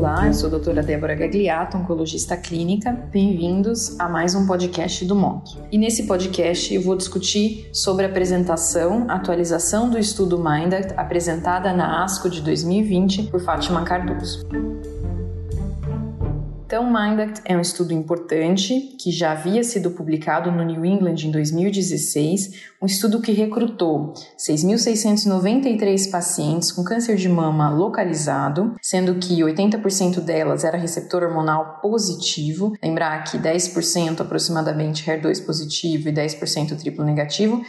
Olá, eu sou a doutora Débora Gagliato, oncologista clínica. Bem-vindos a mais um podcast do MOC. E nesse podcast eu vou discutir sobre a apresentação, atualização do estudo MINDACT apresentada na ASCO de 2020 por Fátima Cardoso. Então, MINDACT é um estudo importante que já havia sido publicado no New England em 2016, um estudo que recrutou 6.693 pacientes com câncer de mama localizado, sendo que 80% delas era receptor hormonal positivo, lembrar que 10% aproximadamente HER2 positivo e 10% triplo negativo,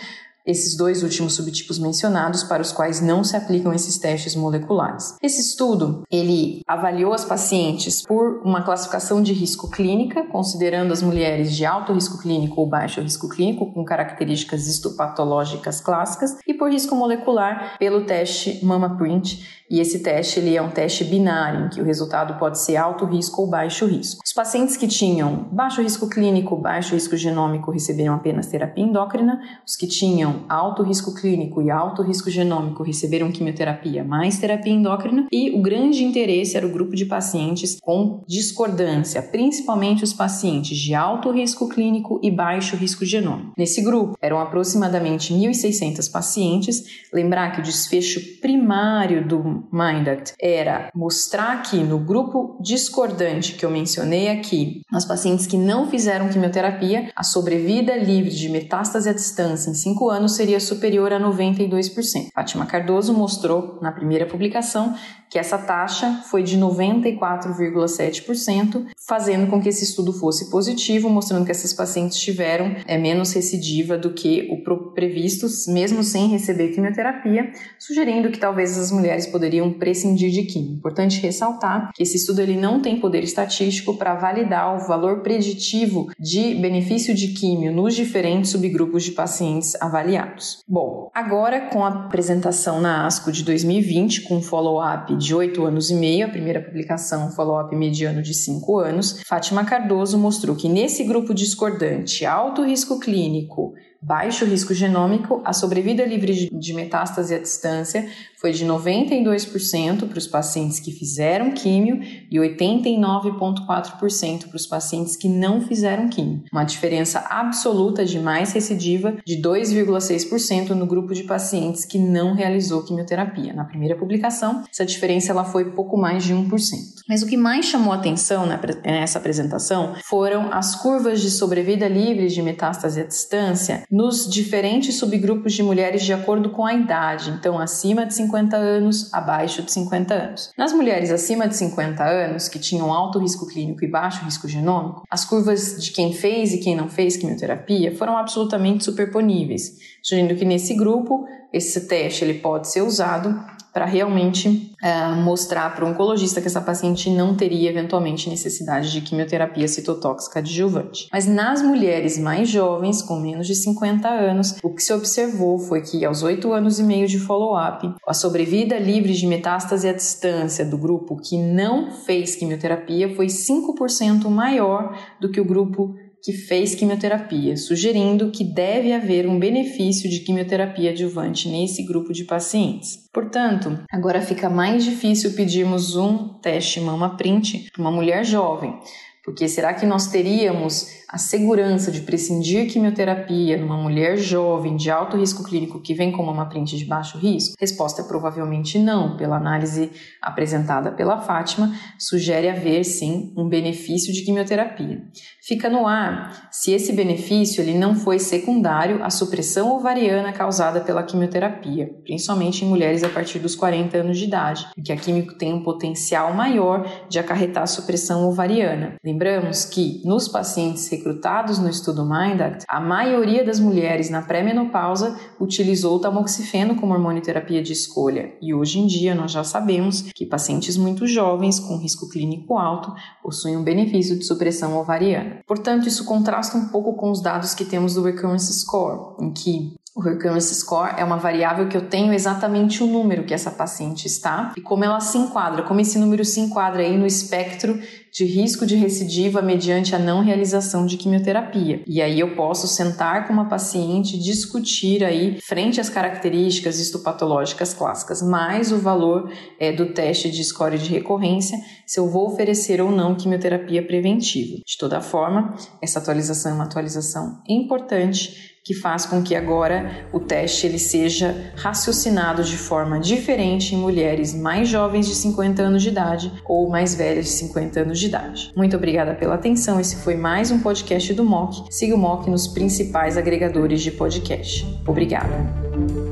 esses dois últimos subtipos mencionados para os quais não se aplicam esses testes moleculares. Esse estudo, ele avaliou as pacientes por uma classificação de risco clínica, considerando as mulheres de alto risco clínico ou baixo risco clínico com características histopatológicas clássicas e por risco molecular pelo teste MamaPrint e esse teste ele é um teste binário, em que o resultado pode ser alto risco ou baixo risco. Os pacientes que tinham baixo risco clínico, baixo risco genômico receberam apenas terapia endócrina. Os que tinham alto risco clínico e alto risco genômico receberam quimioterapia mais terapia endócrina. E o grande interesse era o grupo de pacientes com discordância, principalmente os pacientes de alto risco clínico e baixo risco genômico. Nesse grupo eram aproximadamente 1.600 pacientes. Lembrar que o desfecho primário do MindAct era mostrar que no grupo discordante que eu mencionei aqui, as pacientes que não fizeram quimioterapia, a sobrevida livre de metástase à distância em 5 anos seria superior a 92%. Fátima Cardoso mostrou na primeira publicação que essa taxa foi de 94,7%, fazendo com que esse estudo fosse positivo, mostrando que essas pacientes tiveram é, menos recidiva do que o previsto, mesmo sem receber quimioterapia, sugerindo que talvez as mulheres poderiam prescindir de quimio. Importante ressaltar que esse estudo ele não tem poder estatístico para validar o valor preditivo de benefício de químio nos diferentes subgrupos de pacientes avaliados. Bom, agora com a apresentação na ASCO de 2020, com follow-up de 8 anos e meio, a primeira publicação follow-up mediano de 5 anos, Fátima Cardoso mostrou que nesse grupo discordante, alto risco clínico, baixo risco genômico, a sobrevida livre de metástase à distância foi de 92% para os pacientes que fizeram químio e 89,4% para os pacientes que não fizeram químio. Uma diferença absoluta de mais recidiva de 2,6% no grupo de pacientes que não realizou quimioterapia. Na primeira publicação, essa diferença ela foi pouco mais de 1%. Mas o que mais chamou atenção nessa apresentação foram as curvas de sobrevida livre de metástase à distância nos diferentes subgrupos de mulheres de acordo com a idade, então acima de 50 anos, abaixo de 50 anos. Nas mulheres acima de 50 anos, que tinham alto risco clínico e baixo risco genômico, as curvas de quem fez e quem não fez quimioterapia foram absolutamente superponíveis, sugerindo que nesse grupo esse teste ele pode ser usado para realmente uh, mostrar para o oncologista que essa paciente não teria eventualmente necessidade de quimioterapia citotóxica adjuvante. Mas nas mulheres mais jovens, com menos de 50 anos, o que se observou foi que aos 8 anos e meio de follow-up, a sobrevida livre de metástase à distância do grupo que não fez quimioterapia foi 5% maior do que o grupo que fez quimioterapia, sugerindo que deve haver um benefício de quimioterapia adjuvante nesse grupo de pacientes. Portanto, agora fica mais difícil pedirmos um teste mama print para uma mulher jovem, porque será que nós teríamos a segurança de prescindir quimioterapia numa mulher jovem de alto risco clínico que vem com uma print de baixo risco? Resposta é provavelmente não. Pela análise apresentada pela Fátima, sugere haver sim um benefício de quimioterapia. Fica no ar se esse benefício ele não foi secundário à supressão ovariana causada pela quimioterapia, principalmente em mulheres a partir dos 40 anos de idade, porque a química tem um potencial maior de acarretar supressão ovariana. Lembramos que nos pacientes recrutados no estudo MINDACT, a maioria das mulheres na pré-menopausa utilizou o tamoxifeno como hormônio terapia de escolha. E hoje em dia nós já sabemos que pacientes muito jovens com risco clínico alto possuem um benefício de supressão ovariana. Portanto, isso contrasta um pouco com os dados que temos do Recurrence Score, em que O recurrence score é uma variável que eu tenho exatamente o número que essa paciente está e como ela se enquadra, como esse número se enquadra aí no espectro de risco de recidiva mediante a não realização de quimioterapia. E aí eu posso sentar com uma paciente discutir aí, frente às características histopatológicas clássicas, mais o valor é, do teste de score de recorrência, se eu vou oferecer ou não quimioterapia preventiva. De toda forma, essa atualização é uma atualização importante que faz com que agora o teste ele seja raciocinado de forma diferente em mulheres mais jovens de 50 anos de idade ou mais velhas de 50 anos de idade. Muito obrigada pela atenção. Esse foi mais um podcast do MOC. Siga o MOC nos principais agregadores de podcast. Obrigada.